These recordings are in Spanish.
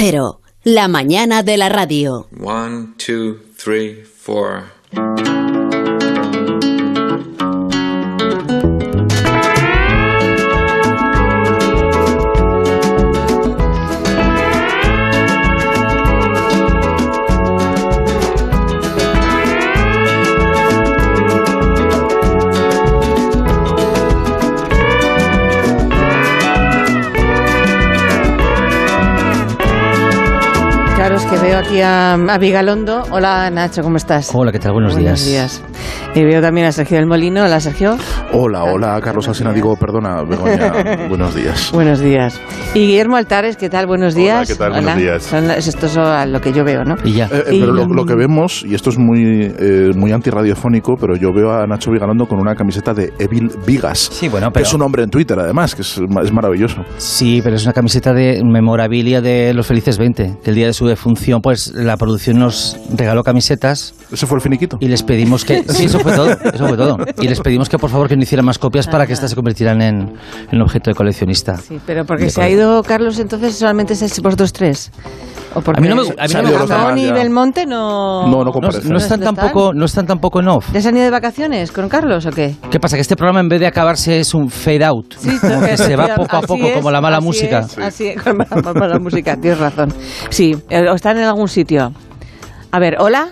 Cero, la mañana de la radio. One, two, three, four. Veo aquí a, a Vigalondo. Hola Nacho, ¿cómo estás? Hola, ¿qué tal? Buenos, Buenos días. Y veo también a Sergio del Molino. Hola Sergio. Hola, hola, Carlos Alsina. Digo, perdona, Begoña. buenos días. Buenos días. Y Guillermo Altares, ¿qué tal? Buenos Hola, días. ¿qué tal? Buenos Hola. días. Son esto es lo que yo veo, ¿no? Y ya. Eh, eh, Y- pero lo, lo que vemos, y esto es muy, eh, muy antirradiofónico, pero yo veo a Nacho Vigalondo con una camiseta de Evil Vigas. Sí, bueno, Que pero... es un hombre en Twitter, además, que es, es maravilloso. Sí, pero es una camiseta de memorabilia de Los Felices 20, que el día de su defunción, pues la producción nos regaló camisetas ¿Ese fue el finiquito? y les pedimos que... Sí, eso fue todo, eso fue todo. Y les pedimos que por favor que no hicieran más copias para que estas se convirtieran en, en objeto de coleccionista. Sí, pero porque se ha ido Carlos, entonces solamente es vosotros tres. ¿O porque A mí no me- a mí no me gusta. y. Belmonte no... No, no No, comparecen. no están ¿Dónde tampoco, no están tampoco en off. ¿Ya se han ido de vacaciones con Carlos o qué? ¿Qué pasa? Que este programa en vez de acabarse es un fade out. como que se va poco a poco, es, como la mala así música. es, así es, como la mala música, tienes razón. Sí, eh, o están en algún sitio. A ver, ¿hola?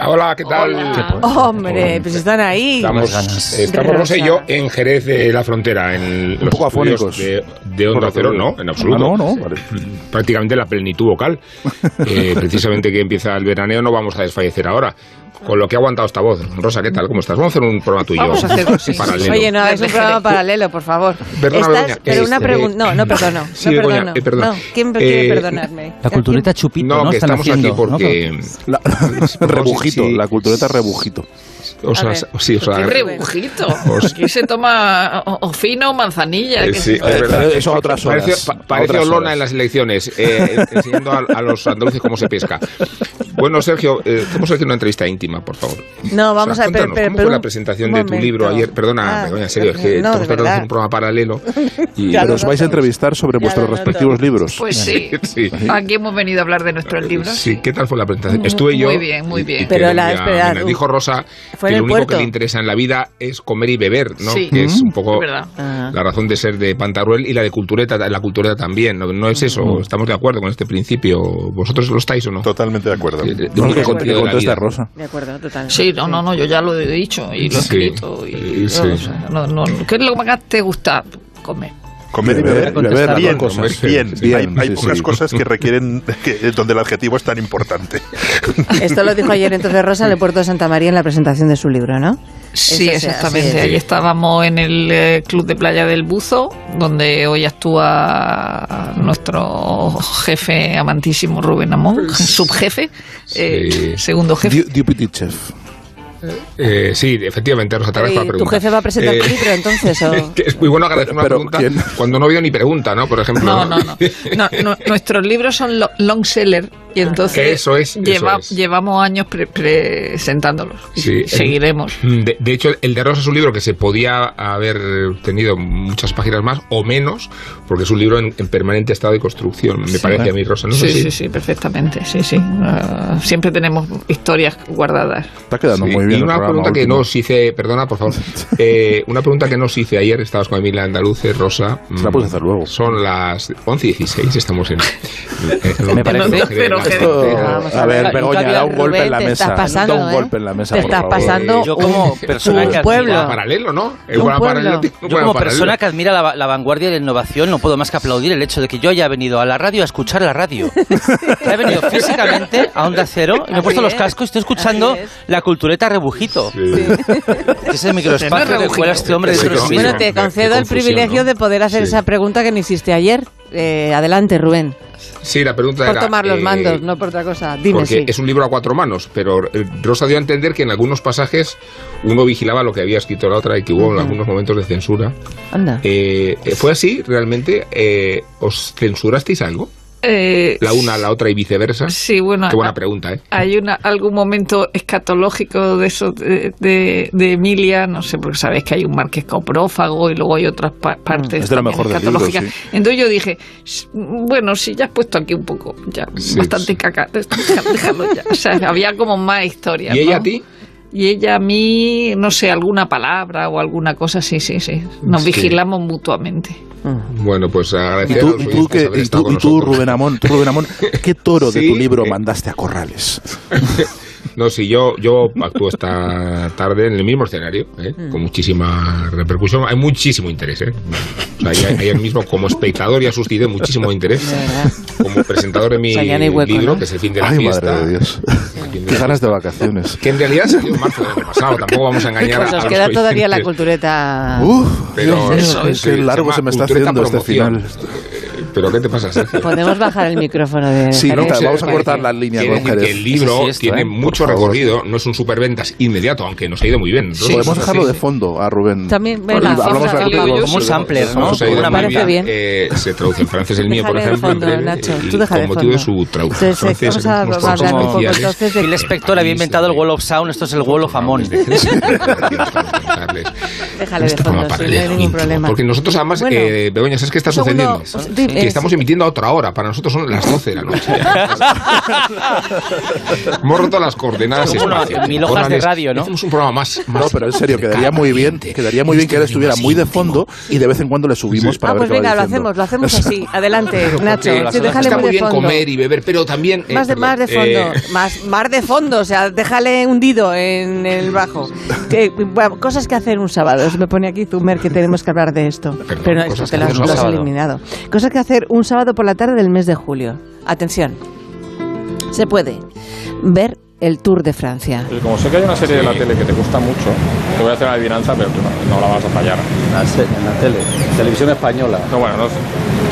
Hola, ¿qué tal? Hombre, pues están ahí. Estamos, estamos Rosa y yo en Jerez de la Frontera, en los poco afónicos. de, de Onda Cero, no, en absoluto. Ah, no, no, vale. Prácticamente la plenitud vocal. Eh, precisamente que empieza el veraneo, no vamos a desfallecer ahora. Con lo que ha aguantado esta voz. Rosa, ¿qué tal? ¿Cómo estás? Vamos a hacer un programa tú y yo. Vamos a hacerlo, sí. paralelo. Oye, no, es un programa paralelo, por favor. Perdona, Estás- Begoña, pero una este, pregunta. No, no perdono. sí, no Begoña, perdono. eh. No, ¿quién quiere Eh, perdonarme? La cultureta chupito, ¿no? No, que Están estamos haciendo, aquí ¿no? porque... La- rebujito, sí. la cultureta rebujito. O A sea, ver. sí, o sea, ¡Qué rebujito! Os- Aquí se toma o, o fino o manzanilla. Eh, que sí, se- es verdad. Eso a otras horas. Parece, pa- A parece otras Olona horas. en las elecciones, eh, enseñando a, a los andaluces cómo se pesca. Bueno, Sergio, eh, hacemos aquí una entrevista íntima, por favor. No, vamos O sea, a ver. ¿Cómo fue la presentación de tu libro ayer? Perdona, Ah, en serio, es que no, estamos tratando de hacer un programa paralelo. Y, Ya Pero os vais a entrevistar sobre Ya vuestros respectivos libros. Pues sí. sí. Aquí hemos venido a hablar de nuestros libros. Sí, ¿qué tal fue la presentación? Estuve yo. Muy bien, muy bien. Pero la- dijo Rosa fue el único que le interesa en la vida es comer y beber, ¿no? Sí. Que es un poco Es verdad. Ajá. la razón de ser de Pantaruel y la de Cultureta, la Cultureta también. No, no es eso, estamos de acuerdo con este principio. ¿Vosotros lo estáis o no? Totalmente de acuerdo. De- de- de No, de la contesta vida. Rosa. De acuerdo, total. Sí, no, no, no, yo ya lo he dicho y lo he Sí. escrito. Y, Sí. no, no, ¿Qué es lo que más te gusta comer? Comer y Beber, beber. beber, bien, cosas. bien, Bien, Hay, hay sí, pocas sí. cosas que requieren que, donde el adjetivo es tan importante. Esto lo dijo ayer entonces Rosa en el puerto de Santa María en la presentación de su libro, ¿no? Sí, Eso exactamente. Ahí estábamos en el eh, Club de Playa del Buzo, donde hoy actúa nuestro jefe amantísimo Rubén Amón, subjefe, eh, Sí. segundo jefe. Deputy Chef. Eh, sí, efectivamente, Rosa, te agradezco la ¿Y ¿Tu pregunta. jefe va a presentar tu Eh, libro entonces? O? que es muy bueno agradecer una Pero, pregunta ¿quién? cuando no veo ni pregunta, ¿no? Por ejemplo. No, no, no. No, no, nuestros libros son lo- long seller y entonces Que eso es, eso lleva- es. llevamos años pre- presentándolos. Y Sí, seguiremos. De, de hecho, el de Rosa es un libro que se podía haber tenido muchas páginas más o menos, porque es un libro en, en permanente estado de construcción, me parece a mí, Rosa. ¿no Sí, así? sí, sí, perfectamente. Sí, sí. Ah, siempre tenemos historias guardadas. Está quedando Sí, muy bien. y una pregunta que último. no os hice, perdona, por favor. Eh, una pregunta que no os hice ayer, estabas con Emilia Andaluces, Rosa. Se la puedes hacer luego. Son las 11 y 16, estamos en. en- Me parece- Esto- a ver. Begoña, da un golpe en la mesa. estás pasando, da un ¿eh? golpe en la mesa, Te por estás favor. pasando Yo como persona un que pueblo. admira- paralelo, ¿no? Un pueblo. Yo como paralelo. persona que admira la, la vanguardia y la innovación no puedo más que aplaudir el hecho de que yo haya venido a la radio a escuchar la radio. He venido físicamente a Onda Cero y me he puesto los cascos y estoy escuchando es. la cultureta rebujito. Sí. Que es el microespacio que cuela este hombre de. Bueno, te concedo el privilegio de poder hacer esa pregunta que no hiciste ayer. Eh, adelante, Rubén. Sí, la pregunta Por era. tomar los eh, mandos, no por otra cosa. Dime porque sí. es un libro a cuatro manos, pero eh, Rosa dio a entender que en algunos pasajes uno vigilaba lo que había escrito la otra y que hubo Ujú. algunos momentos de censura. Anda. Eh, eh, ¿Fue así realmente? Eh, ¿Os censurasteis algo? Eh, la una a la otra y viceversa? Sí, bueno. Qué buena a- pregunta, ¿eh? Hay una, algún momento escatológico de eso de, de- de Emilia, no sé, porque sabéis que hay un marqués coprófago y luego hay otras pa- partes Es de lo también mejor del libro, escatológicas. sí. Entonces yo dije, "S- bueno, si ya has puesto aquí un poco, ya Sí, bastante sí. caca, déjalo, déjalo ya. O sea, había como más historias. ¿Y ella ¿no? a ti? Y ella a mí, no sé, alguna palabra o alguna cosa, sí, sí, sí. Nos Sí. vigilamos mutuamente. Bueno, pues ¿Y agradecer a tú, los y tú, haber y tú, y tú. Rubén Amón, tú, Rubén Amón, ¿qué toro de Sí, tu libro eh. mandaste a Corrales? No, sí, yo, yo actúo esta tarde en el mismo escenario, ¿eh? con muchísima repercusión. Hay muchísimo interés. ¿eh? O sea, hay, hay el mismo, como espectador ya suscité muchísimo interés. Como presentador de mi O sea, no hueco, libro, ¿no? que es el fin de la Ay, fiesta. madre de Dios. Qué ganas de vacaciones. Que en realidad salió en marzo del año pasado, tampoco vamos a engañar Pues a, os a queda todavía la cultureta. Uf, Pero eso es, qué se largo se me está haciendo este final. ¿Pero qué te pasa, Sergio? Podemos bajar el micrófono de Sí, vamos a cortar la línea Quiere con decir que Jerez. el libro Eso sí, esto, tiene ¿eh? mucho recorrido, no es un superventas inmediato, aunque nos ha ido muy bien. Sí. Podemos Sí, dejarlo sí, de sí. fondo a Rubén. También, venga, hablamos a. Como un sampler, ¿no? Eh, se traduce en francés el mío, por ejemplo, con motivo de su traducción Entonces, francesa, vamos que a unos hablar trabajos un poco oficiales. entonces de- Phil Spector había inventado el Wall of Sound, esto es el Wall of Amon. Déjale de Este fondo, no hay ningún problema. Porque nosotros además, eh, Begoña, ¿sabes qué está sucediendo? Que estamos emitiendo a otra hora, para nosotros son las 12 de la noche. Hemos roto las coordenadas espaciales. mil hojas de radio, ¿no? Hacemos un programa más, No, más pero en serio, quedaría muy bien, quedaría muy bien que él estuviera muy de fondo y de vez en cuando le subimos para Ah, ver pues qué va venga, lo diciendo. hacemos, lo hacemos así. Adelante, Nacho. Porque Sí, déjale está muy muy de bien fondo. comer y beber, pero también... eh, Más de, perdón, más de fondo, eh, más, más de fondo, o sea, déjale hundido en el bajo. Que, bueno, cosas que hacer un sábado. Se me pone aquí Zumer que tenemos que hablar de esto. Perdón, Pero no, cosas esto te que lo has, hacer un lo has sábado. eliminado. Cosas que hacer un sábado por la tarde del mes de julio. Atención. Se puede ver el Tour de Francia. Como sé que hay una serie de la Sí. tele que te gusta mucho, te voy a hacer una adivinanza, pero tú no, no la vas a fallar. En la tele, televisión española. No, bueno, no sé.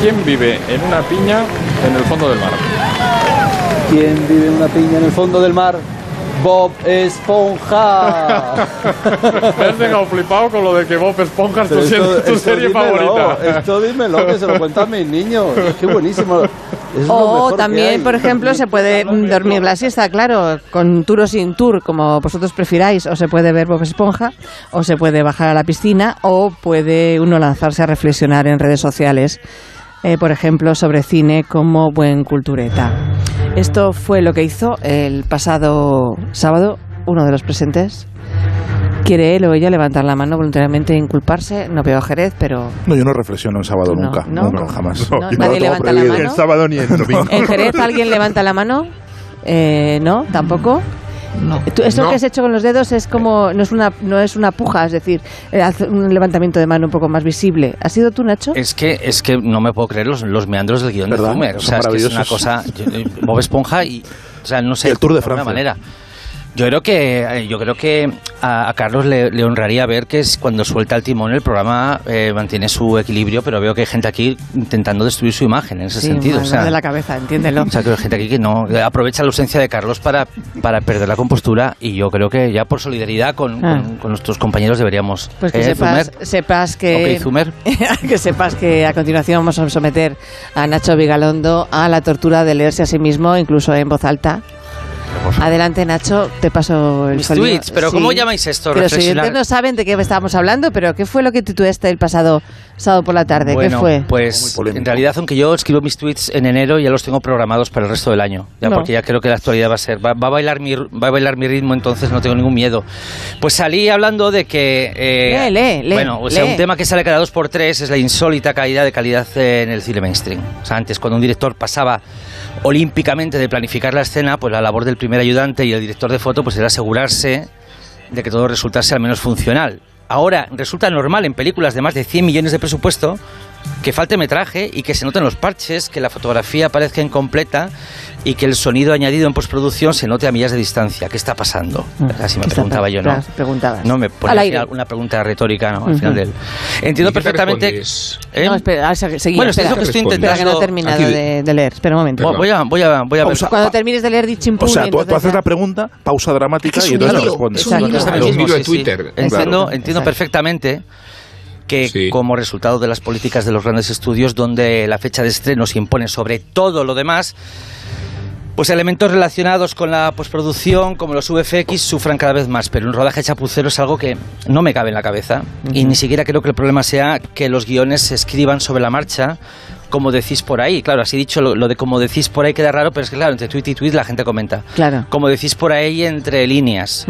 ¿Quién vive en una piña en el fondo del mar? ¿Quién vive en una piña en el fondo del mar? Bob Esponja. Me has dejado flipado con lo de que Bob Esponja es tu, serie- tu esto serie dímelo, favorita. Esto dímelo, que se lo cuentan mis niños. Qué buenísimo. Es O también, por ejemplo, se puede dormir la siesta, claro, con tour o sin tour, como vosotros prefiráis, o se puede ver Bob Esponja, o se puede bajar a la piscina, o puede uno lanzarse a reflexionar en redes sociales, eh, por ejemplo, sobre cine como buen cultureta. Esto fue lo que hizo el pasado sábado uno de los presentes. ¿Quiere él o ella levantar la mano voluntariamente e inculparse? No veo a Jerez, pero No, yo no reflexiono en sábado No, nunca, no. nunca, jamás. No, nadie levanta la mano. El sábado ni el domingo. ¿En Jerez alguien levanta la mano? Eh, ¿No? ¿Tampoco? No. Esto No. que has hecho con los dedos es como no es una no es una puja, es decir, eh, hace un levantamiento de mano un poco más visible. ¿Ha sido tú, Nacho? Es que, es que no me puedo creer los, los meandros del guion de. Zumer. O sea, es que es una cosa. Bob Esponja y. O sea, no sé. El Tour de alguna Francia. manera. Yo creo que eh, yo creo que a, a Carlos le, le honraría ver que es cuando suelta el timón el programa eh, mantiene su equilibrio, pero veo que hay gente aquí intentando destruir su imagen en ese Sí, sentido. O sea, de la cabeza, entiéndelo. o sea, que hay gente aquí que no eh, aprovecha la ausencia de Carlos para, para perder la compostura y yo creo que ya por solidaridad con, Ah. con- con nuestros compañeros deberíamos. Pues que ¿Eh, sepas, sepas que sepas que a continuación vamos a someter a Nacho Vigalondo a la tortura de leerse a sí mismo, incluso en voz alta. Adelante, Nacho, te paso el Mis folio. tweets, pero Sí. ¿cómo llamáis esto? Los oyentes no saben de qué estábamos hablando, pero ¿qué fue lo que titulaste el pasado sábado por la tarde? Bueno, ¿Qué fue? Pues en realidad, aunque yo escribo mis tweets en enero, ya los tengo programados para el resto del año. Ya No. porque ya creo que la actualidad va a ser. Va, va a bailar mi, va a bailar mi ritmo, entonces no tengo ningún miedo. Pues salí hablando de que. eh, Lee, lee, lee, Bueno, o sea, lee. un tema que sale cada dos por tres es la insólita caída de calidad en el cine mainstream. O sea, antes, cuando un director pasaba olímpicamente de planificar la escena, pues la labor del primer ayudante y el director de foto pues era asegurarse de que todo resultase al menos funcional. Ahora resulta normal en películas de más de 100 millones de presupuesto que falte metraje y que se noten los parches, que la fotografía parezca incompleta y que el sonido añadido en postproducción se note a millas de distancia. ¿Qué está pasando? Así me Mm. Preguntaba yo, ¿no? preguntabas. No, me ponía una pregunta retórica, ¿no? Al final del... Entiendo ¿Y perfectamente... ¿Eh? No, espera, seguí, Bueno, espera. es lo que estoy Responde. Espera, que no he intentando... terminado de, de leer. Espera un momento. Voy a, voy a, voy a ver... Cuando termines de leer, di chimpún. O sea, tú, tú haces la pregunta, pausa dramática y entonces respondes. es un hilo, de. Twitter. Entiendo, entiendo perfectamente que Sí. como resultado de las políticas de los grandes estudios, donde la fecha de estreno se impone sobre todo lo demás, pues elementos relacionados con la postproducción, como los VFX, sufran cada vez más. Pero un rodaje chapucero es algo que no me cabe en la cabeza. Y ni siquiera creo que el problema sea que los guiones se escriban sobre la marcha, como decís por ahí. Claro, así dicho, lo, lo de como decís por ahí queda raro, pero es que claro, entre tweet y tweet la gente comenta. Claro. Como decís por ahí entre líneas.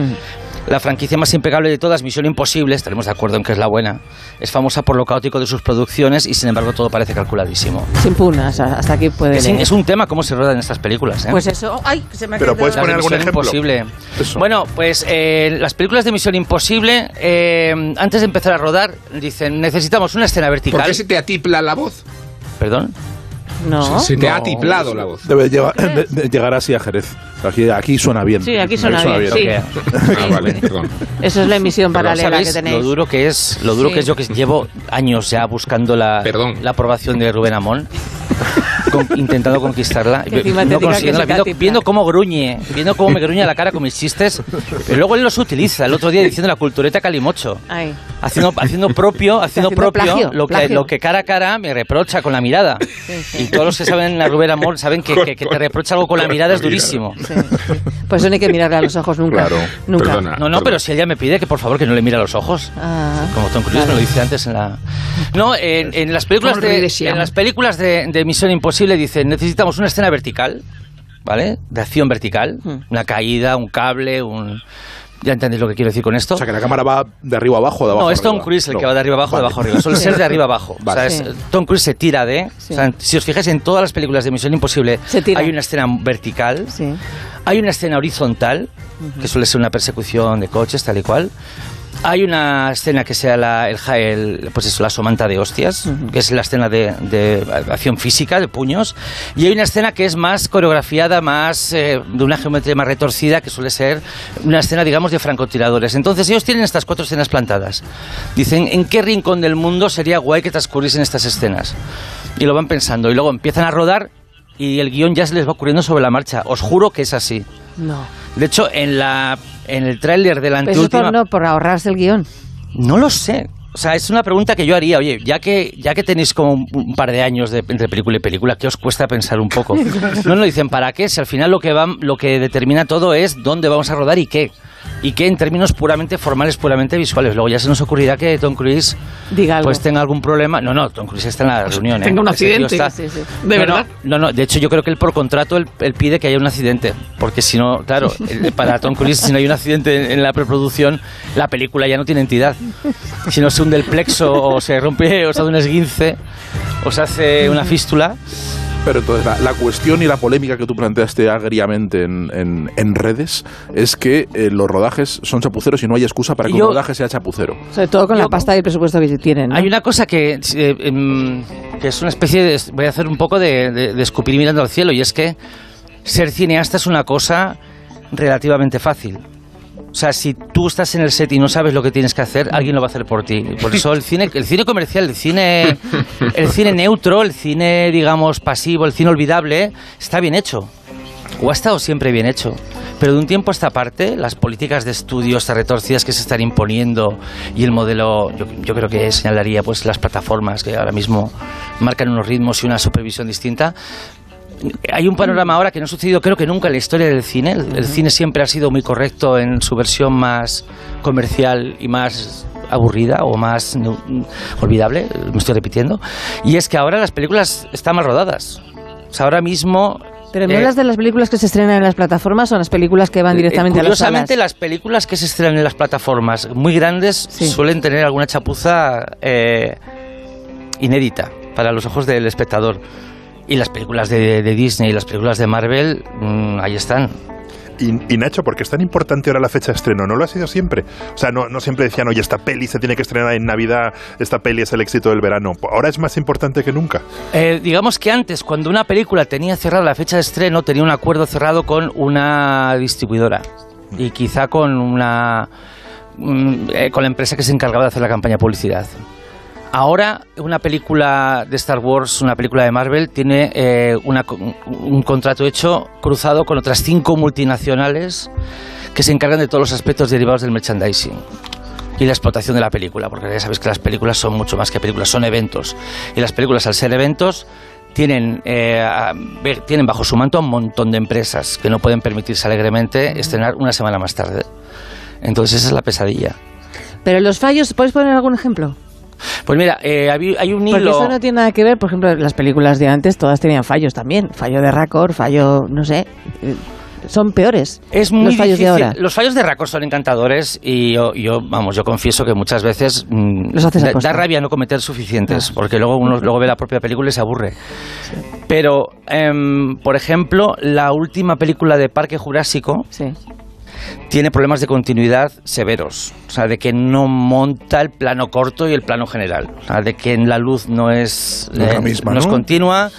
La franquicia más impecable de todas, Misión Imposible, estaremos de acuerdo en que es la buena, es famosa por lo caótico de sus producciones y sin embargo todo parece calculadísimo. Sin punas, hasta aquí puede Es, es un tema cómo se rodan estas películas. ¿eh? Pues eso. ¡Ay! Se me ha Pero puedes poner algún ejemplo. Imposible. Eso. Bueno, pues eh, las películas de Misión Imposible, eh, antes de empezar a rodar, dicen, necesitamos una escena vertical. ¿Por qué se te atipla la voz? Perdón. No. Se te ha atiplado la voz. Debe llevar- de- de llegar así a Jerez. Aquí, aquí suena bien. Sí, aquí suena bien, sí. Ah, vale, perdón. Eso es la emisión Pero paralela ¿sabéis que tenéis. lo duro que es, lo duro Sí. que es yo que llevo años ya buscando la, Perdón. la aprobación de Rubén Amón, con- intentando conquistarla, no consiguiéndola, viendo, viendo cómo gruñe, viendo cómo me gruñe la cara con mis chistes, pero luego él los utiliza. El otro día diciendo la cultureta calimocho. Ay. Haciendo, haciendo propio, haciendo, Haciendo propio plagio, lo, que, plagio. lo que cara a cara me reprocha con la mirada. Y todos los que saben a Rubén Amón saben que, que- que te reprocha algo con la mirada la es durísimo. Sí, sí. Pues no hay que mirarle a los ojos nunca. Claro. Nunca. Perdona. No, no, Perdón. pero si ella me pide que por favor que no le mire a los ojos. Ah. Como Tom Cruise me lo dice antes en la... No, en, en las películas, de, en las películas de, de Misión Imposible dicen necesitamos una escena vertical, ¿vale? De acción vertical. Hmm. Una caída, un cable, un... ¿Ya entendéis lo que quiero decir con esto? O sea, que la cámara va de arriba abajo o de abajo no, es Tom. Cruise el No. que va de arriba abajo, de Vale. abajo arriba. Suele ser de arriba abajo. Vale. O sea, es-. Tom Cruise se tira de... Sí. o sea, si os fijáis en todas las películas de Misión Imposible, Se tira. hay una escena vertical, Sí. hay una escena horizontal, que suele ser una persecución de coches, tal y cual. Hay una escena que sea la, el, el- pues eso, la somanta de hostias, que es la escena de, de acción física, de puños. Y hay una escena que es más coreografiada, más eh, de una geometría más retorcida, que suele ser una escena, digamos, de francotiradores. Entonces ellos tienen estas cuatro escenas plantadas. Dicen, ¿en qué rincón del mundo sería guay que transcurriesen estas escenas? Y lo van pensando. Y luego empiezan a rodar y el guion ya se les va ocurriendo sobre la marcha. Os juro que es así. No. De hecho, en la en el tráiler de la Pero eso es anteúltima... por, no, por ahorrarse el guion. No lo sé. O sea, es una pregunta que yo haría. Oye, ya que, ya que tenéis como un, un par de años de, entre película y película, ¿qué os cuesta pensar un poco? No nos dicen para qué, si al final lo que, va, lo que determina todo es dónde vamos a rodar y qué. Y qué en términos puramente formales, puramente visuales. Luego ya se nos ocurrirá que Tom Cruise Diga algo. pues tenga algún problema. No, no, Tom Cruise está en la reunión. ¿eh? Tenga un Ese tío accidente. está- Sí, sí. ¿De no, verdad? No, no, de hecho yo creo que él por contrato él, él pide que haya un accidente, porque si no, claro, para Tom Cruise si no hay un accidente en, en la preproducción, la película ya no tiene entidad. Si no se hunde el plexo o se rompe o se hace un esguince o se hace una fístula. Pero entonces la, la cuestión y la polémica que tú planteaste agriamente en, en- en redes es que eh, los rodajes son chapuceros y no hay excusa para que Yo- un rodaje sea chapucero. Sobre todo con Yo- la pasta y el presupuesto que tienen. ¿no? Hay una cosa que, eh, em, que es una especie de... Voy a hacer un poco de, de- de escupir mirando al cielo y es que ser cineasta es una cosa relativamente fácil. O sea, si tú estás en el set y no sabes lo que tienes que hacer, alguien lo va a hacer por ti. Por eso el cine, el cine comercial, el cine, el cine neutro, el cine, digamos, pasivo, el cine olvidable, está bien hecho. O ha estado siempre bien hecho. Pero de un tiempo a esta parte, las políticas de estudios retorcidas que se están imponiendo y el modelo, yo, yo creo que señalaría pues las plataformas que ahora mismo marcan unos ritmos y una supervisión distinta, hay un panorama ahora que no ha sucedido creo que nunca en la historia del cine. El, el cine siempre ha sido muy correcto en su versión más comercial y más aburrida o más olvidable, me estoy repitiendo. Y es que ahora las películas están mal rodadas. O sea, ahora mismo... Pero me eh, hablas de las películas que se estrenan en las plataformas o las películas que van directamente eh, a las salas. Curiosamente, las películas que se estrenan en las plataformas muy grandes Sí. suelen tener alguna chapuza eh, inédita para los ojos del espectador. Y las películas de, de Disney y las películas de Marvel, mm, ahí están. Y, y Nacho, ¿por qué es tan importante ahora la fecha de estreno? ¿No lo ha sido siempre? O sea, no, no siempre decían, oye, esta peli se tiene que estrenar en Navidad, esta peli es el éxito del verano. Ahora es más importante que nunca. Eh, digamos que antes, cuando una película tenía cerrada la fecha de estreno, tenía un acuerdo cerrado con una distribuidora y quizá con una mm, eh, con la empresa que se encargaba de hacer la campaña de publicidad. Ahora, una película de Star Wars, una película de Marvel, tiene eh, una un contrato hecho cruzado con otras cinco multinacionales que se encargan de todos los aspectos derivados del merchandising. y la explotación de la película, porque ya sabéis que las películas son mucho más que películas, son eventos. Y las películas, al ser eventos, tienen, eh, tienen bajo su manto a un montón de empresas que no pueden permitirse alegremente estrenar una semana más tarde. Entonces esa es la pesadilla. Pero los fallos, ¿puedes poner algún ejemplo? Pues mira, eh, hay, un Porque hilo... eso no tiene nada que ver, por ejemplo, las películas de antes todas tenían fallos también. Fallo de récord, fallo, no sé. eh, Son peores Es muy los fallos de difícil. ahora. Los fallos de Raccord son encantadores y yo, yo, vamos, yo confieso que muchas veces mm, Los haces a da, rabia no cometer suficientes, porque luego uno luego ve la propia película y se aburre. Pero, em, por ejemplo, la última película de Parque Jurásico Sí. Tiene problemas de continuidad severos. O sea, de que no monta el plano corto y el plano general. O sea, de que la luz no es, No es la eh, misma, no es ¿no? continua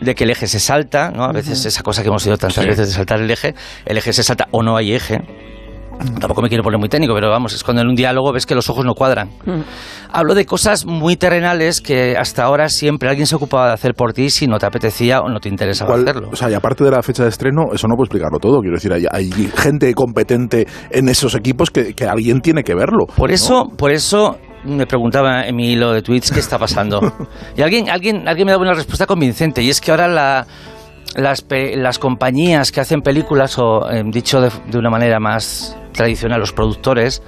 de que el eje se salta, ¿no? A veces esa cosa que hemos oído tantas veces de saltar el eje, el eje se salta o no hay eje. Tampoco me quiero poner muy técnico, pero vamos, es cuando en un diálogo ves que los ojos no cuadran. Hablo de cosas muy terrenales que hasta ahora siempre alguien se ocupaba de hacer por ti si no te apetecía o no te interesaba ¿Cuál- hacerlo. O sea, y aparte de la fecha de estreno, eso no puede explicarlo todo. Quiero decir, hay, hay gente competente en esos equipos que, que alguien tiene que verlo. Por ¿no? eso, por eso me preguntaba en mi hilo de tweets qué está pasando. Y alguien, alguien, alguien me daba una respuesta convincente, y es que ahora la- las, las compañías que hacen películas, o eh, dicho de, de una manera más tradicional, los productores,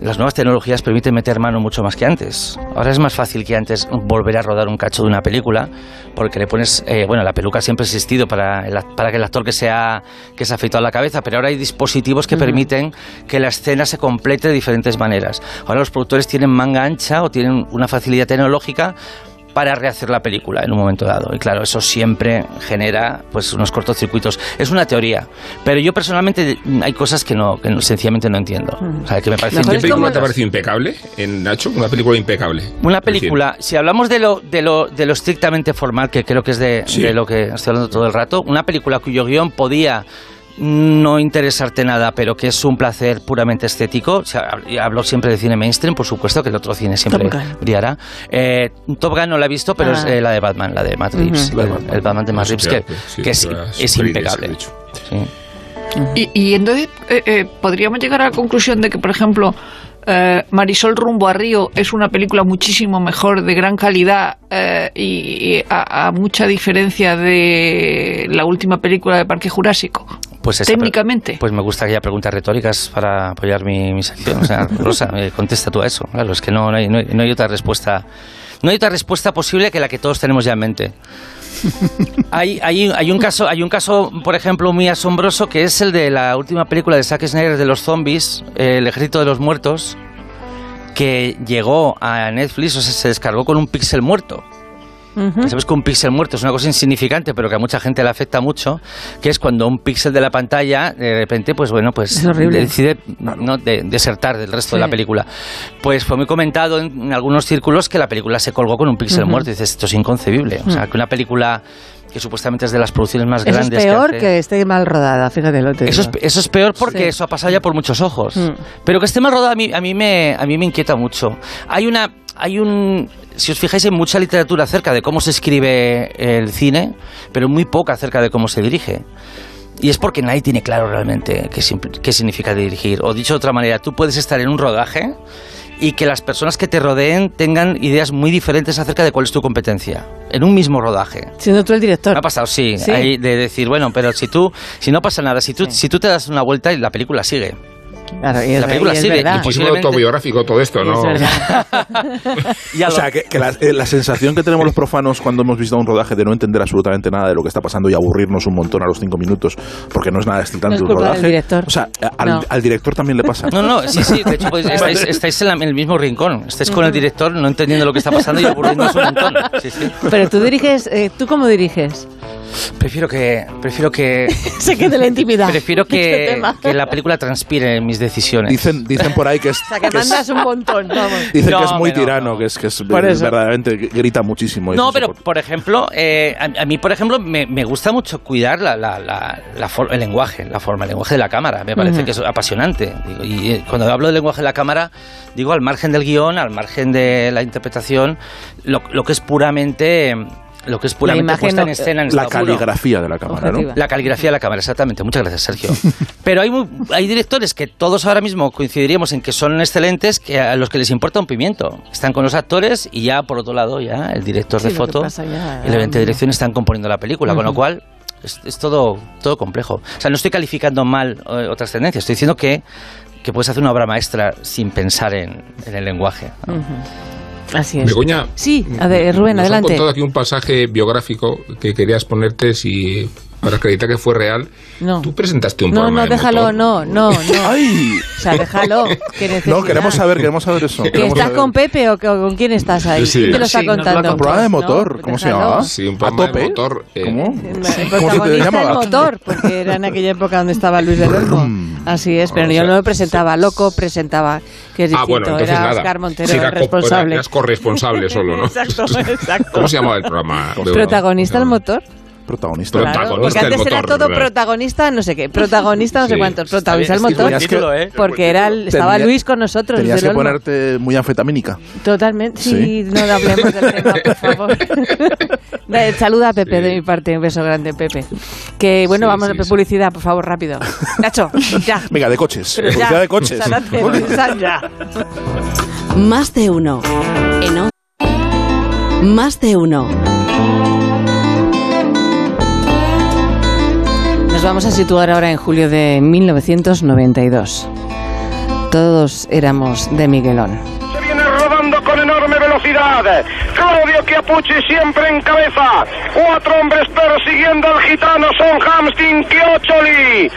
las nuevas tecnologías permiten meter mano mucho más que antes. Ahora es más fácil que antes volver a rodar un cacho de una película, porque le pones, eh, bueno, la peluca siempre ha existido para, el para que el actor que sea que se ha afeitado la cabeza, pero ahora hay dispositivos que permiten que la escena se complete de diferentes maneras. Ahora los productores tienen manga ancha o tienen una facilidad tecnológica para rehacer la película en un momento dado. Y claro, eso siempre genera pues unos cortocircuitos. Es una teoría, pero yo personalmente mm, hay cosas que no, que no- sencillamente no entiendo. O sea, que me parecen Mejor ¿Qué película te ha parecido impecable, en Nacho? Una película impecable. Una película, si hablamos de lo, de, lo, de lo estrictamente formal, que creo que es de, Sí. de lo que estoy hablando todo el rato, una película cuyo guion podía no interesarte nada, pero que es un placer puramente estético. O sea, y hablo siempre de cine mainstream, por supuesto, que el otro cine siempre Top Gun. brillará. Eh, Top Gun no la he visto, pero Ah. es eh, la de Batman, la de Matt Reeves. El, el Batman de Matt Reeves, que, sí, que es, impecable. Sí. Y, y entonces eh, eh, podríamos llegar a la conclusión de que, por ejemplo, eh, Marisol rumbo a Río es una película muchísimo mejor, de gran calidad eh, y, y a, a mucha diferencia de la última película de Parque Jurásico. Pues esa Técnicamente. Pues me gusta que haya preguntas retóricas para apoyar mi, mi sección. O sea, Rosa, eh, contesta tú a eso. Claro, es que no, no, hay, no hay- no hay otra respuesta. No hay otra respuesta posible que la que todos tenemos ya en mente. Hay, hay, hay un caso, hay un caso, por ejemplo, muy asombroso que es el de la última película de Zack Snyder de los zombies, eh, El ejército de los muertos, que llegó a Netflix, o sea, se descargó con un píxel muerto. Sabes que un píxel muerto es una cosa insignificante, pero que a mucha gente le afecta mucho, que es cuando un píxel de la pantalla, de repente, pues bueno, pues Es horrible. decide no de- desertar del resto de Sí. la película. Pues fue muy comentado en, en algunos círculos que la película se colgó con un píxel muerto. Y dices, esto es inconcebible. O sea, que una película que supuestamente es de las producciones más Eso es grandes peor que, que, hace- esté mal rodada, fíjate lo te eso es, digo. eso es peor porque Sí. eso ha pasado ya por muchos ojos. Mm. Pero que esté mal rodado a mí, a mí me a mí me inquieta mucho. Hay una hay un si os fijáis hay mucha literatura acerca de cómo se escribe el cine, pero muy poca acerca de cómo se dirige. Y es porque nadie tiene claro realmente qué, qué significa dirigir. O dicho de otra manera, tú puedes estar en un rodaje y que las personas que te rodeen tengan ideas muy diferentes acerca de cuál es tu competencia. En un mismo rodaje. Siendo tú el director. Ha pasado, sí, Sí. ahí de decir, bueno, pero si tú, si no pasa nada, si tú, si tú te das una vuelta y la película sigue. Claro, y es, La película y es sigue, y Posiblemente- autobiográfico todo esto, ¿no? Y O sea, que, que la, eh, la sensación que tenemos los profanos cuando hemos visto un rodaje de no entender absolutamente nada de lo que está pasando y aburrirnos un montón a los cinco minutos porque no es nada excitante No es un rodaje. director. O sea, al, No. al director también le pasa. No, no, sí, sí, de hecho pues, estáis, estáis en, la- en el mismo rincón. Estáis con el director no entendiendo lo que está pasando y aburriéndose un montón. Sí, sí. Pero tú diriges, eh, ¿tú cómo diriges? Prefiero que, prefiero que, Se quede la intimidad. prefiero Este que, tema. que la película transpire en mis decisiones. Dicen, dicen por ahí que es, O sea, que que es- un montón, vamos. dicen No, que es muy tirano, no. que es, que es verdaderamente grita muchísimo. No, pero por- ejemplo, eh, a, a mí, por ejemplo, me, me gusta mucho cuidar la, la, la, la for- el lenguaje, la forma, el lenguaje de la cámara. Me parece que es apasionante. Digo, y eh, cuando hablo del lenguaje de la cámara, digo al margen del guion, al margen de la interpretación, lo, lo que es puramente lo que es puramente imagen puesta en escena en La caligrafía de la cámara, ¿no? La caligrafía de la cámara, exactamente. Muchas gracias, Sergio. Pero hay, hay directores que todos ahora mismo coincidiríamos en que son excelentes, que a los que les importa un pimiento. Están con los actores y ya, por otro lado, ya el director Sí, de foto ya, y la gente de dirección están componiendo la película, con lo cual es, es todo, todo complejo. O sea, no estoy calificando mal eh, otras tendencias, estoy diciendo que, que puedes hacer una obra maestra sin pensar en, en el lenguaje. ¿no? Así es. Begoña, Sí, a ver, Rubén, nos adelante. han contado aquí un pasaje biográfico que querías ponerte si para acreditar que fue real. No. Tú presentaste un No, programa no, de déjalo, motor. no, no, no. ¡Ay! O sea, déjalo. qué No, queremos saber, queremos saber eso. ¿Que queremos estás saber. con Pepe o, que- o con quién estás ahí? Sí. ¿Quién te lo está Sí, contando? Un programa de No, motor, ¿cómo se llamaba? Sí, un ¿A programa de motor, eh, ¿Cómo? ¿Cómo se te protagonista llamaba? el motor, porque era en aquella época donde estaba Luis del Olmo. Así es, pero O yo sea, no lo presentaba, loco presentaba, que es Ah, distinto, bueno, entonces era nada. Oscar Montero Sí, era el responsable. Eras corresponsable solo, ¿no? Exacto, exacto. ¿Cómo se llamaba el programa? ¿Protagonista el motor? Protagonista. Claro. Porque antes era motor, todo ¿verdad? protagonista, no sé qué, protagonista no sé cuántos, protagonista el motor, es que título, ¿eh? porque era el- estaba Tenía- Luis con nosotros. Tenías que ponerte muy anfetamínica. Totalmente, sí, Sí. no hablemos del tema, por favor. Da- Saluda a Pepe Sí. de mi parte, un beso grande, Pepe. Que bueno, Sí, vamos sí, a sí. publicidad, por favor, rápido. Nacho, ya. Venga, de coches. Ya, Publicidad de coches. Ya. Más de uno. En O- Más de uno. Nos vamos a situar ahora en julio de 1992. Todos éramos de Miguelón. Se viene rodando con enorme velocidad. Claudio Chiapucci siempre en cabeza. Cuatro hombres persiguiendo al gitano son Hamstin, Chioccioli,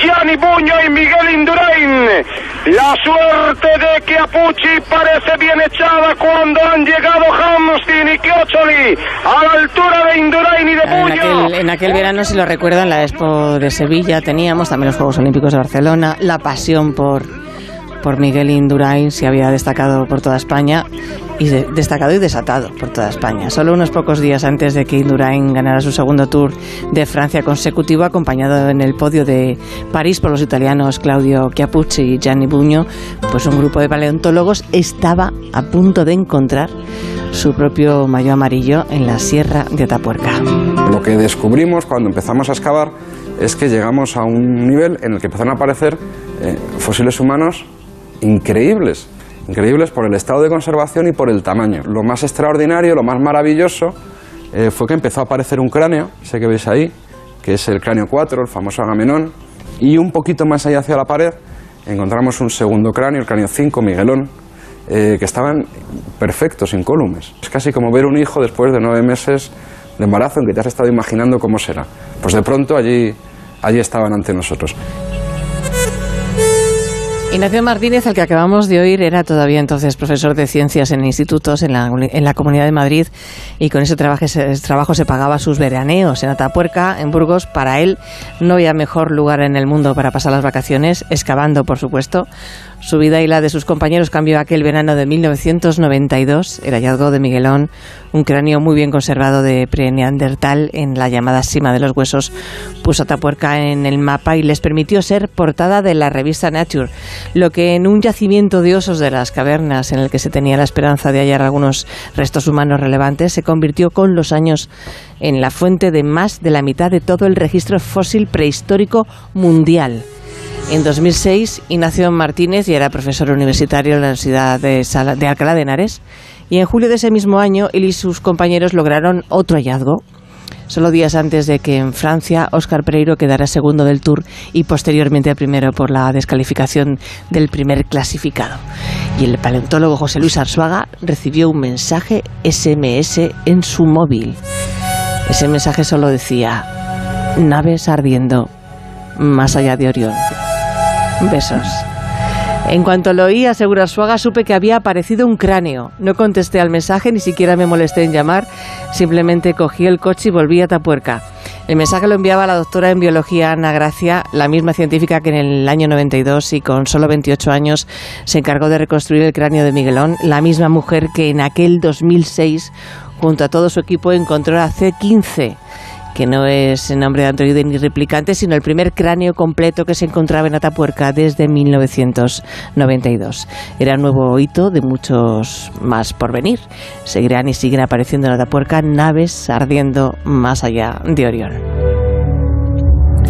Gianni Buño y Miguel Indurain. La suerte de Chiapucci parece bien echada cuando han llegado Hamstin y Chioccioli a la altura de Indurain y de En Buño. aquel, en aquel verano, si lo recuerdan, la Expo de Sevilla teníamos también los Juegos Olímpicos de Barcelona, la pasión por, por Miguel Indurain se había destacado por toda España y de- destacado y desatado por toda España. Solo unos pocos días antes de que Indurain ganara su segundo Tour de Francia consecutivo, acompañado en el podio de París por los italianos Claudio Chiapucci y Gianni Buño, pues un grupo de paleontólogos estaba a punto de encontrar su propio mayo amarillo en la Sierra de Atapuerca. Lo que descubrimos cuando empezamos a excavar es que llegamos a un nivel en el que empezaron a aparecer eh, fósiles humanos increíbles, increíbles por el estado de conservación y por el tamaño. Lo más extraordinario, lo más maravilloso, eh, fue que empezó a aparecer un cráneo, ese que veis ahí, que es el cráneo 4, el famoso Agamenón, y un poquito más allá hacia la pared encontramos un segundo cráneo, el cráneo 5, Miguelón, eh, que estaban perfectos, incólumes. Es casi como ver un hijo después de nueve meses de embarazo en que te has estado imaginando cómo será. Pues de pronto allí, allí estaban ante nosotros. Ignacio Martínez, al que acabamos de oír, era todavía entonces profesor de ciencias en institutos en la, Comunidad de Madrid y con ese trabajo, ese trabajo se pagaba sus veraneos en Atapuerca, en Burgos. Para él no había mejor lugar en el mundo para pasar las vacaciones, excavando, por supuesto. Su vida y la de sus compañeros cambió aquel verano de 1992, el hallazgo de Miguelón, un cráneo muy bien conservado de pre-neandertal en la llamada cima de los huesos, puso Atapuerca en el mapa y les permitió ser portada de la revista Nature, lo que en un yacimiento de osos de las cavernas en el que se tenía la esperanza de hallar algunos restos humanos relevantes, se convirtió con los años en la fuente de más de la mitad de todo el registro fósil prehistórico mundial. En 2006, Ignacio Martínez ya era profesor universitario en la Universidad de, Alcalá de Henares y en julio de ese mismo año él y sus compañeros lograron otro hallazgo. Solo días antes de que en Francia Óscar Pereiro quedara segundo del Tour y posteriormente primero por la descalificación del primer clasificado. Y el paleontólogo José Luis Arzuaga recibió un mensaje SMS en su móvil. Ese mensaje solo decía, naves ardiendo más allá de Orión. Besos. En cuanto lo oí, asegura Suaga, supe que había aparecido un cráneo. No contesté al mensaje, ni siquiera me molesté en llamar, simplemente cogí el coche y volví a Tapuerca. El mensaje lo enviaba la doctora en biología Ana Gracia, la misma científica que en el año 92 y con solo 28 años se encargó de reconstruir el cráneo de Miguelón, la misma mujer que en aquel 2006, junto a todo su equipo, encontró a C15 que no es nombre de androide ni replicante, sino el primer cráneo completo que se encontraba en Atapuerca desde 1992. Era un nuevo hito de muchos más por venir. Seguirán y siguen apareciendo en Atapuerca naves ardiendo más allá de Orión.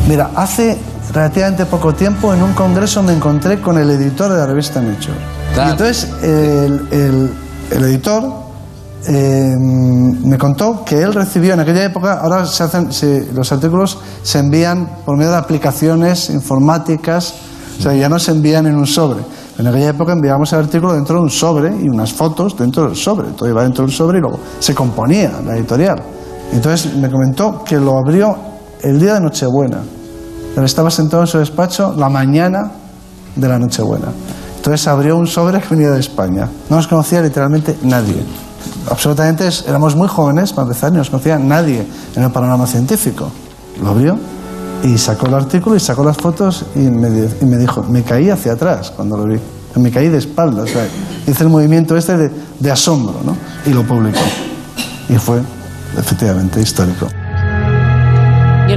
Mira, hace relativamente poco tiempo en un congreso me encontré con el editor de la revista Nature. Y entonces el, el- el editor eh, me contó que él recibió en aquella época, ahora se hacen, se- los artículos se envían por medio de aplicaciones informáticas, o sea, ya no se envían en un sobre. En aquella época enviábamos el artículo dentro de un sobre y unas fotos dentro del sobre. Todo iba dentro del sobre y luego se componía la editorial. Entonces me comentó que lo abrió el día de Nochebuena. Él estaba sentado en su despacho la mañana de la Nochebuena. Entonces abrió un sobre que venía de España. No nos conocía literalmente nadie. Absolutamente éramos muy jóvenes para empezar, ni nos conocía nadie en el panorama científico. Lo abrió y sacó el artículo y sacó las fotos y me, dijo, me caí hacia atrás cuando lo vi. Me caí de espaldas. o hice el movimiento este de, de asombro, ¿no? Y lo publicó. Y fue efectivamente histórico.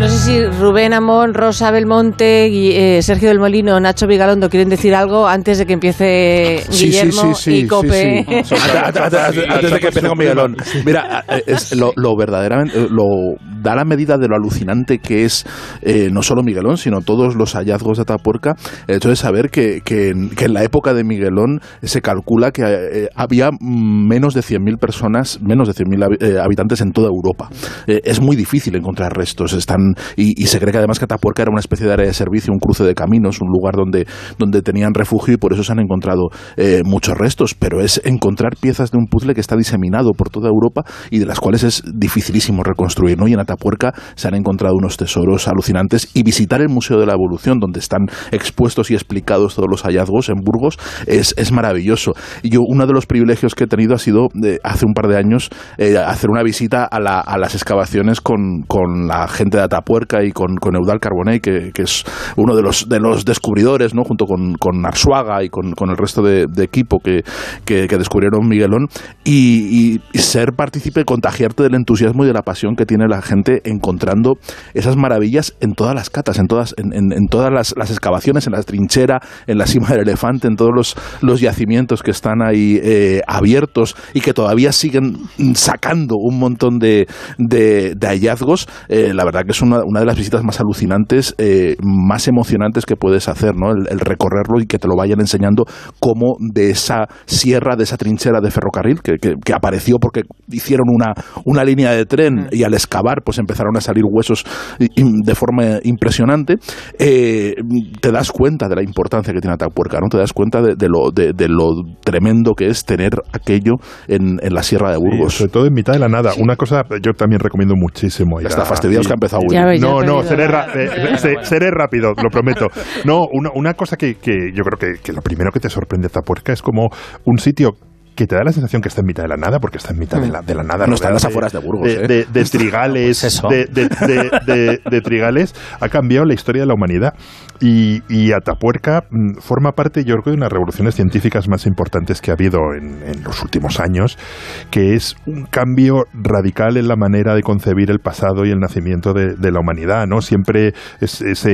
No sé si Rubén Amón, Rosa Belmonte, Gui- eh, Sergio del Molino, Nacho Vigalondo quieren decir algo antes de que empiece Sí, sí, Guillermo sí, sí, y Cope. sí, sí. Antes- de que empiece con Miguelón. Mira, eh, es lo, lo verdaderamente eh, lo da la medida de lo alucinante que es eh, no solo Miguelón, sino todos los hallazgos de Atapuerca. El hecho de saber que, que en, que en la época de Miguelón se calcula que eh, había menos de 100.000 personas, menos de 100.000 habi- eh, habitantes en toda Europa. Eh, es muy difícil encontrar restos. Están y, se cree que además que Atapuerca era una especie de área de servicio, un cruce de caminos, un lugar donde, donde tenían refugio y por eso se han encontrado eh, muchos restos. Pero es encontrar piezas de un puzzle que está diseminado por toda Europa y de las cuales es dificilísimo reconstruir. ¿no? Y en Atapuerca se han encontrado unos tesoros alucinantes y visitar el Museo de la Evolución, donde están expuestos y explicados todos los hallazgos en Burgos, es, es maravilloso. Y yo, uno de los privilegios que he tenido ha sido eh, hace un par de años eh, hacer una visita a, la- a las excavaciones con, con la gente de Atapuerca y con, con Eudal Carbonell, que, que es uno de los, de los descubridores, ¿no? junto con, con Arzuaga y con, con el resto de, de equipo que, que, que descubrieron Miguelón, y, y- y ser partícipe, contagiarte del entusiasmo y de la pasión que tiene la gente encontrando esas maravillas en todas las catas, en todas, en, en- en todas las, las excavaciones, en la trinchera, en la cima del elefante, en todos los, los yacimientos que están ahí eh, abiertos y que todavía siguen sacando un montón de, de- de hallazgos. Eh, la verdad que es una, una de las visitas más alucinantes, eh, más emocionantes que puedes hacer, ¿no? El, el recorrerlo y que te lo vayan enseñando cómo de esa sierra, de esa trinchera de ferrocarril que, que- que apareció porque hicieron una, una línea de tren y al excavar pues empezaron a salir huesos de forma impresionante, eh, te das cuenta de la importancia que tiene Atapuerca, ¿no? Te das cuenta de, de lo, de, de lo tremendo que es tener aquello en, en la Sierra de Burgos. sobre todo en mitad de la nada. Una cosa yo también recomiendo muchísimo. Ya está fastidiados que ha empezado Ya No, no, seré, la- ra- eh, se- seré rápido, lo prometo. No, una, una cosa que, que yo creo que, que lo primero que te sorprende de Atapuerca es como un sitio que te da la sensación que está en mitad de la nada, porque está en mitad de la, de la nada. No, está en rodeado las afueras de Burgos, De, ¿eh? de- de trigales, Pues eso. de, de- de- de- de trigales, ha cambiado la historia de la humanidad. Y, y Atapuerca mm, forma parte, yo creo, de unas revoluciones científicas más importantes que ha habido en, en los últimos años, que es un cambio radical en la manera de concebir el pasado y el nacimiento de, de la humanidad, ¿no? Siempre es- ese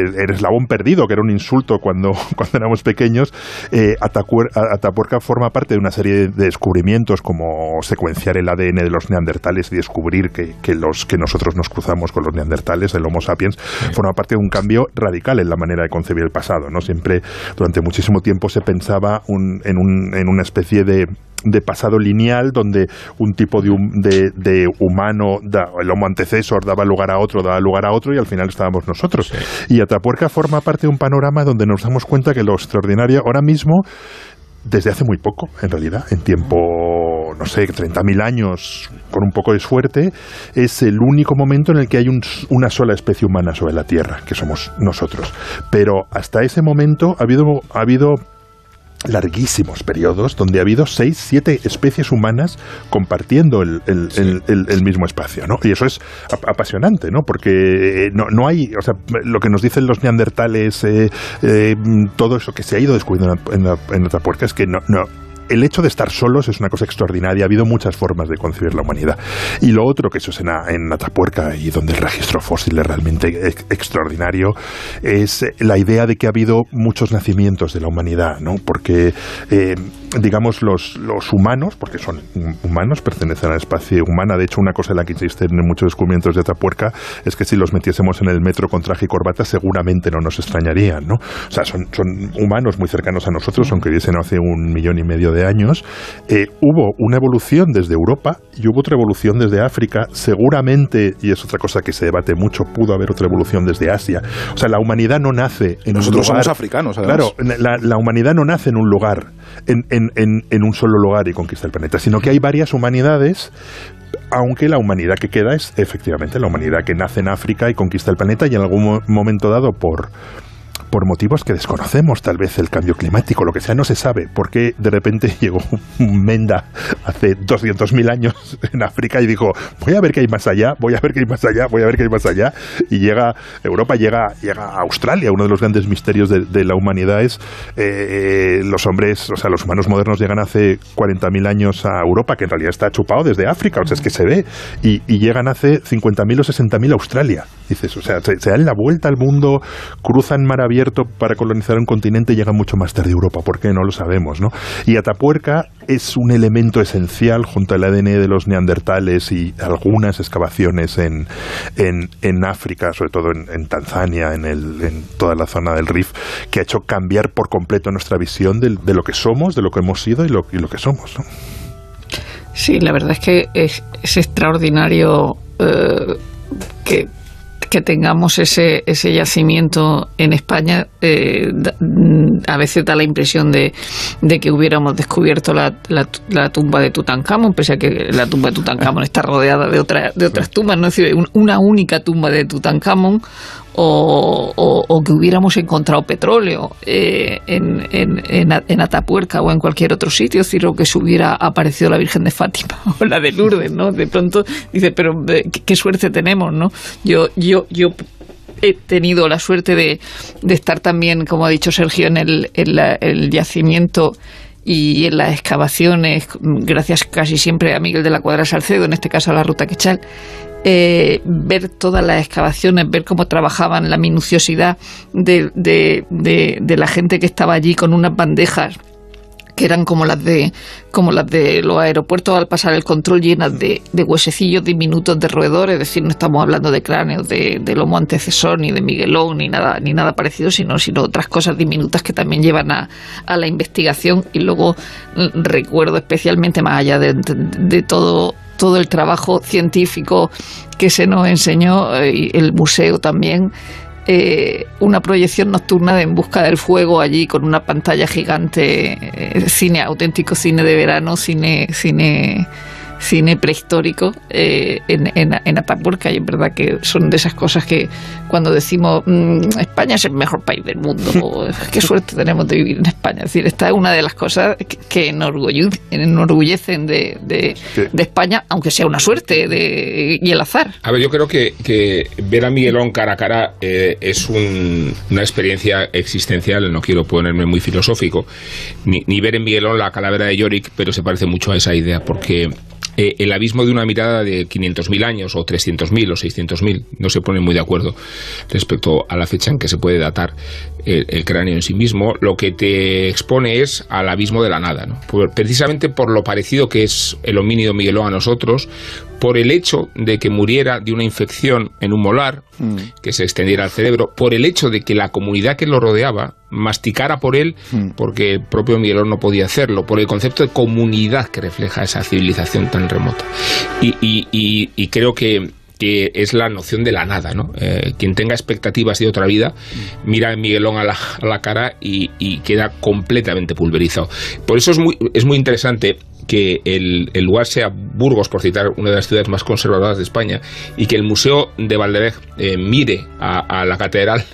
el, el eslabón perdido, que era un insulto cuando, cuando éramos pequeños, eh, Atapuerca forma parte de una serie de descubrimientos como secuenciar el ADN de los neandertales y descubrir que, que los que nosotros nos cruzamos con los neandertales, el Homo sapiens, forma parte de un cambio radical la manera de concebir el pasado, ¿no? Siempre durante muchísimo tiempo se pensaba un- en, un- en una especie de de pasado lineal donde un tipo de, de, de humano, da- el homo antecesor, daba lugar a otro, daba lugar a otro y al final estábamos nosotros. Y Atapuerca forma parte de un panorama donde nos damos cuenta que lo extraordinario ahora mismo desde hace muy poco, en realidad, en tiempo, no sé, 30.000 años, con un poco de suerte, es el único momento en el que hay un- una sola especie humana sobre la Tierra, que somos nosotros. Pero hasta ese momento ha habido, ha habido larguísimos periodos donde ha habido seis, siete especies humanas compartiendo el, el- el- el- el mismo espacio, ¿no? Y eso es ap- apasionante, ¿no? Porque eh, no, no hay, o sea, lo que nos dicen los neandertales, eh, eh, todo eso que se ha ido descubriendo en, la- en, la- en Atapuerca es que no, no, el hecho de estar solos es una cosa extraordinaria. Ha habido muchas formas de concebir la humanidad. Y lo otro, que eso es en, en Atapuerca y donde el registro fósil es realmente extraordinario, es la idea de que ha habido muchos nacimientos de la humanidad, ¿no? Porque, eh, digamos, los, los humanos, porque son humanos, pertenecen a la especie humana. De hecho, una cosa en la que existen muchos descubrimientos de Atapuerca es que si los metiésemos en el metro con traje y corbata, seguramente no nos extrañarían, ¿no? O sea, son, son humanos muy cercanos a nosotros, aunque viviesen hace un millón y medio de años. Eh, hubo una evolución desde Europa y hubo otra evolución desde África. Seguramente, y es otra cosa que se debate mucho, pudo haber otra evolución desde Asia. O sea, la humanidad no nace en nosotros un lugar. somos africanos, además. Claro, la, la, humanidad no nace en un lugar, en, en, en, en un solo lugar y conquista el planeta, sino que hay varias humanidades aunque la humanidad que queda es efectivamente la humanidad que nace en África y conquista el planeta y en algún momento dado por por motivos que desconocemos, tal vez el cambio climático, lo que sea, no se sabe por qué de repente llegó un Menda hace 200.000 años en África y dijo, voy a ver qué hay más allá, voy a ver qué hay más allá, voy a ver qué hay más allá, y llega, Europa llega, llega a Australia, uno de los grandes misterios de, la humanidad es eh, los hombres, o sea, los humanos modernos llegan hace 40.000 años a Europa, que en realidad está chupado desde África, o sea, es que se ve, y, llegan hace 50.000 o 60.000 a Australia, dices, o sea, se, se dan la vuelta al mundo, cruzan mar abierto para colonizar un continente y llegan mucho más tarde Europa, ¿por qué? No lo sabemos, ¿no? Y Atapuerca es un elemento esencial junto al ADN de los neandertales y algunas excavaciones en, en, en África, sobre todo en, Tanzania, en, el, en, toda la zona del Rif, que ha hecho cambiar por completo nuestra visión de, lo que somos, de lo que hemos sido y lo, y lo que somos. ¿no? Sí, la verdad es que es, es extraordinario eh, que que tengamos ese, ese yacimiento en España eh, da, a veces da la impresión de, de que hubiéramos descubierto la, tumba de Tutankamón, pese a que la tumba de Tutankamón está rodeada de, otra, de otras tumbas, ¿no? es una única tumba de Tutankamón o, que hubiéramos encontrado petróleo eh, en, en, en, Atapuerca o en cualquier otro sitio, es decir, o que se hubiera aparecido la Virgen de Fátima o la de Lourdes, ¿no? De pronto dice, pero ¿qué, qué suerte tenemos, ¿no? Yo, yo, yo he tenido la suerte de, de, estar también, como ha dicho Sergio, en el, en la, el yacimiento y en las excavaciones, gracias casi siempre a Miguel de la Cuadra Salcedo, en este caso a la Ruta Quechal, eh, ver todas las excavaciones, ver cómo trabajaban, la minuciosidad de, la gente que estaba allí con unas bandejas que eran como las de como las de los aeropuertos al pasar el control llenas de, huesecillos diminutos de roedores, es decir, no estamos hablando de cráneos de, de lomo antecesor ni de Miguelón ni nada ni nada parecido, sino sino otras cosas diminutas que también llevan a, a la investigación. Y luego recuerdo especialmente más allá de todo todo el trabajo científico que se nos enseñó y el museo también eh, una proyección nocturna de En Busca del Fuego allí con una pantalla gigante, eh, cine auténtico, cine de verano, cine, cine cine prehistórico eh, en, en, en, Atapuerca y es verdad que son de esas cosas que cuando decimos mmm, España es el mejor país del mundo o, qué suerte tenemos de vivir en España es decir, esta es una de las cosas que, que enorgullecen de, de, de, España aunque sea una suerte de, y el azar. A ver, yo creo que, que ver a Miguelón cara a cara eh, es un, una experiencia existencial no quiero ponerme muy filosófico ni, ni ver en Miguelón la calavera de Yorick pero se parece mucho a esa idea porque eh, el abismo de una mirada de 500.000 años o 300.000 o 600.000, no se pone muy de acuerdo respecto a la fecha en que se puede datar el, el, cráneo en sí mismo, lo que te expone es al abismo de la nada, ¿no? por, precisamente por lo parecido que es el homínido Miguelón a nosotros, por el hecho de que muriera de una infección en un molar, mm. que se extendiera al cerebro, por el hecho de que la comunidad que lo rodeaba masticara por él, mm. porque el propio Miguelón no podía hacerlo, por el concepto de comunidad que refleja esa civilización tan remota. Y, y, y, y creo que que es la noción de la nada, ¿no? Eh, quien tenga expectativas de otra vida mira a Miguelón a la, a la cara y, y, queda completamente pulverizado. Por eso es muy, es muy interesante que el, el, lugar sea Burgos, por citar una de las ciudades más conservadoras de España, y que el Museo de Valderej eh, mire a, a, la catedral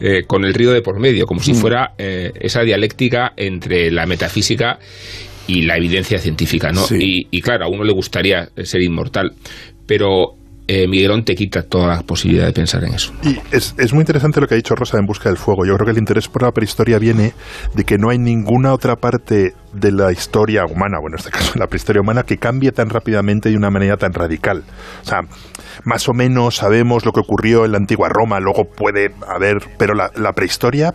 eh, con el río de por medio, como si fuera eh, esa dialéctica entre la metafísica y la evidencia científica, ¿no? Sí. Y, y, claro, a uno le gustaría ser inmortal, pero eh, Miguelón te quita toda la posibilidad de pensar en eso. Y es, es muy interesante lo que ha dicho Rosa en Busca del Fuego. Yo creo que el interés por la prehistoria viene de que no hay ninguna otra parte de la historia humana, bueno, en este caso la prehistoria humana, que cambie tan rápidamente de una manera tan radical. O sea, más o menos sabemos lo que ocurrió en la antigua Roma, luego puede haber, pero la, la prehistoria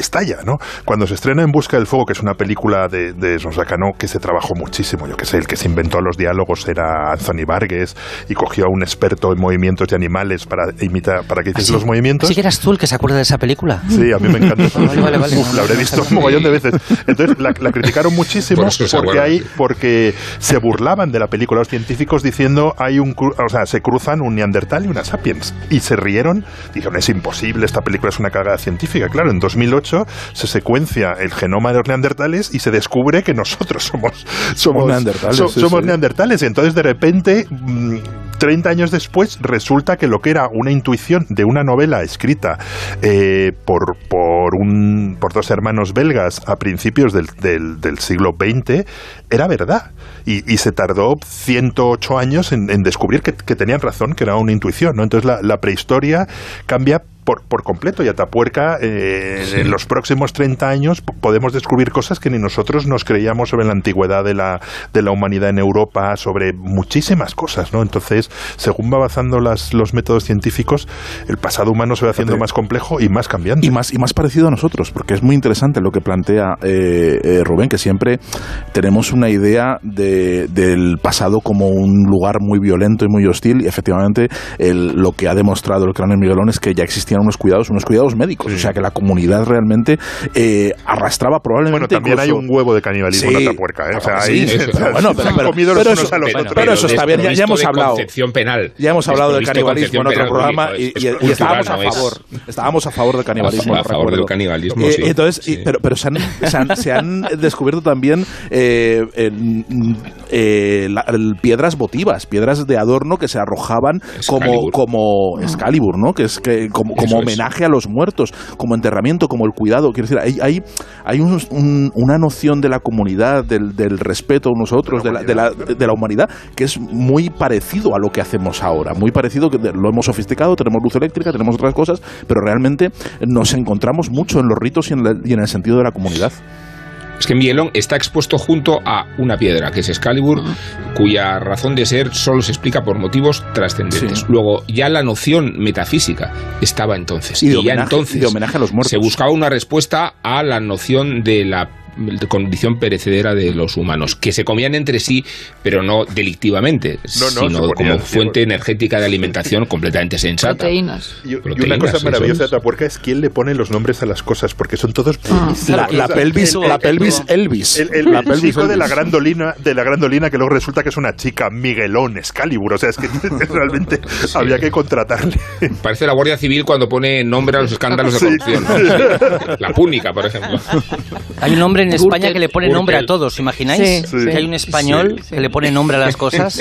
estalla, ¿no? Cuando se estrena En Busca del Fuego, que es una película de, de Sonsacano que se trabajó muchísimo, yo que sé, el que se inventó los diálogos era Anthony Vargas y cogió a un experto en movimientos de animales para imitar, para que hiciese los movimientos. ¿Sí que eras tú el que se acuerda de esa película? Sí, a mí me encanta. Vale, vale, vale. Uf, la habré visto un mogollón de veces. Entonces la, la criticaron muchísimo Por eso se porque, hay, porque se burlaban de la película los científicos diciendo hay un o sea, se cruzan un neandertal y una sapiens y se rieron, dijeron es imposible, esta película es una cagada científica. Claro, en 2008 se secuencia el genoma de los neandertales y se descubre que nosotros somos somos neandertales, so- sí, somos sí. neandertales. Entonces de repente mm, 30 años después resulta que lo que era una intuición de una novela escrita eh, por, por, un, por dos hermanos belgas a principios del, del- del siglo XX era verdad. Y, y se tardó 108 años en, en descubrir que, que tenían razón, que era una intuición. ¿no? Entonces la, la prehistoria cambia por, por completo y Atapuerca eh, en los próximos 30 años podemos descubrir cosas que ni nosotros nos creíamos sobre la antigüedad de la, de la humanidad en Europa, sobre muchísimas cosas, ¿no? Entonces, según va avanzando las, los métodos científicos, el pasado humano se va haciendo más complejo y más cambiante. Y más, y más parecido a nosotros, porque es muy interesante lo que plantea eh, eh, Rubén, que siempre tenemos una idea de- del pasado como un lugar muy violento y muy hostil, y efectivamente el- lo que ha demostrado el cráneo de Miguelón es que ya unos cuidados, unos cuidados médicos, o sea que la comunidad realmente eh, arrastraba probablemente... Bueno, también hay un huevo de canibalismo Sí. en Atapuerca, ¿eh? O sea, Sí, ahí sí, se- pero bueno, pero- pero- comido los pero eso- pero- eso está bien, ya- hemos hablado. penal. Ya hemos hablado del canibalismo en otro penal, programa y, es- y- es y estábamos a es- favor. Estábamos a favor del canibalismo. A favor del canibalismo, Eh, sí. Entonces, y- pero, pero se, han, se, han, se han descubierto también eh, en- eh, la- el- piedras votivas, piedras de adorno que se arrojaban como, Excalibur. como Excalibur, ¿no? Que es que como, como Eso es. homenaje a los muertos, como enterramiento, como el cuidado. Quiero decir, hay, hay, hay un- un- una noción de la comunidad, del, del respeto unos a otros, de la, de, la, de la humanidad, que es muy parecido a lo que hacemos ahora. Muy parecido, que lo hemos sofisticado, tenemos luz eléctrica, tenemos otras cosas, pero realmente nos encontramos mucho en los ritos y en, la- y en el sentido de la comunidad. Es que Miguelón está expuesto junto a una piedra, que es Excalibur, cuya razón de ser solo se explica por motivos trascendentes. Sí. Luego, ya la noción metafísica estaba entonces. Y de ya homenaje- entonces y de homenaje a los muertos. se buscaba una respuesta a la noción de la condición perecedera de los humanos, que se comían entre sí, pero no delictivamente, No, no, sino como sí, fuente energética de alimentación completamente sensata. Proteínas. Y, y una Proteínas, cosa maravillosa es. de Atapuerca es quién le pone los nombres a las cosas, porque son todos Ah. La, la pelvis, la pelvis Elvis. El, el- la el pelvis chico de la Elvis. grandolina, de la grandolina que luego resulta que es una chica, Miguelón Excalibur. O sea, es que realmente había que contratarle. Parece la Guardia Civil cuando pone nombre a los escándalos de Sí. corrupción. La púnica, por ejemplo. Hay un hombre en España Gürtel. que le pone nombre a todos, ¿imagináis? Sí, sí. Que hay un español Sí, sí. que le pone nombre a las cosas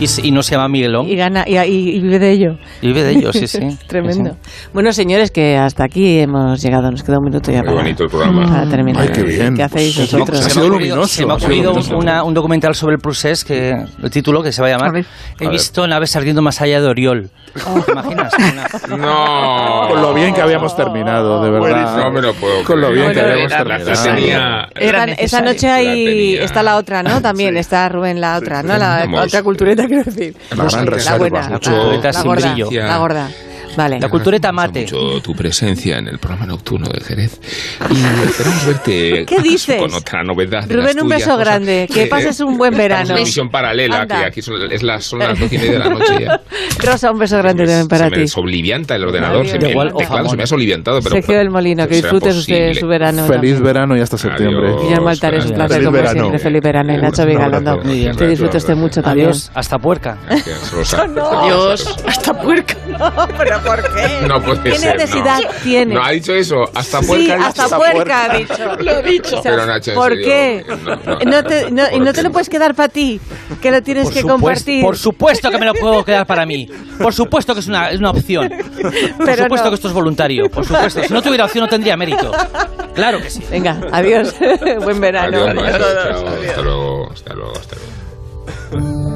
y, y no se llama Miguelón. Y gana y, y- vive de ello. Y vive de ello, sí, sí. Tremendo. Bueno, señores, que hasta aquí hemos llegado. Nos queda un minuto ya Qué para, bonito el programa. para terminar. Ay, qué bien. ¿Qué hacéis Pues, vosotros? ha Se me sido luminoso, Se me ha ha ocurrido un documental sobre el procés que el título que se va a llamar A. He visto naves ardiendo más allá de Oriol. ¿Te imaginas? Una- No. Con lo bien que habíamos terminado, de verdad. No me lo puedo Con lo bien que habíamos terminado. Tenía- Era necesario. noche tenía. está la otra, ¿no? También está Rubén la otra, ¿no? La otra cultureta, quiero decir. La gran la buena, mucho- la, la gorda, brillo. la gorda. Vale. La cultureta mate. mucho tu presencia en el programa nocturno de Jerez y esperamos verte ¿Qué dices? con otra novedad de Rubén, un beso cosa grande. Que pases un buen verano. en misión paralela, Anda. que aquí son, es las, son las doce y media de la noche ya. Rosa, un beso grande también para se me ti. desolivianta el ordenador, Adiós. se me, Igual, el teclado se me ha soliviantado, pero Sergio del Molino, que disfrutes usted su verano. Feliz también. verano y hasta septiembre. Adiós. Guillermo Altares, un placer como verano. siempre. Feliz verano. Y Nacho Vigalondo. abrazo. Muy bien. Que disfrute usted mucho también. Adiós, hasta puerca. Dios, hasta puerca. ¿Pero por qué? No puede ¿Qué ser, necesidad no. tiene? No ha dicho eso, hasta Sí, puerca. ha dicho. hasta puerca ha dicho. Lo ha dicho. O sea, Pero, Nacho, ¿Por serio, qué? no, no. No te, no, y no ¿Por te lo puedes quedar para ti, que lo tienes Por que supuesto, compartir. por supuesto que me lo puedo quedar para mí. Por supuesto que es una, es una opción. Por Pero supuesto no. que esto es voluntario. Por supuesto. Si no tuviera opción no tendría mérito. Claro que sí. Venga, adiós. Buen verano. Adiós, maestro, chao, hasta luego, hasta luego, hasta luego.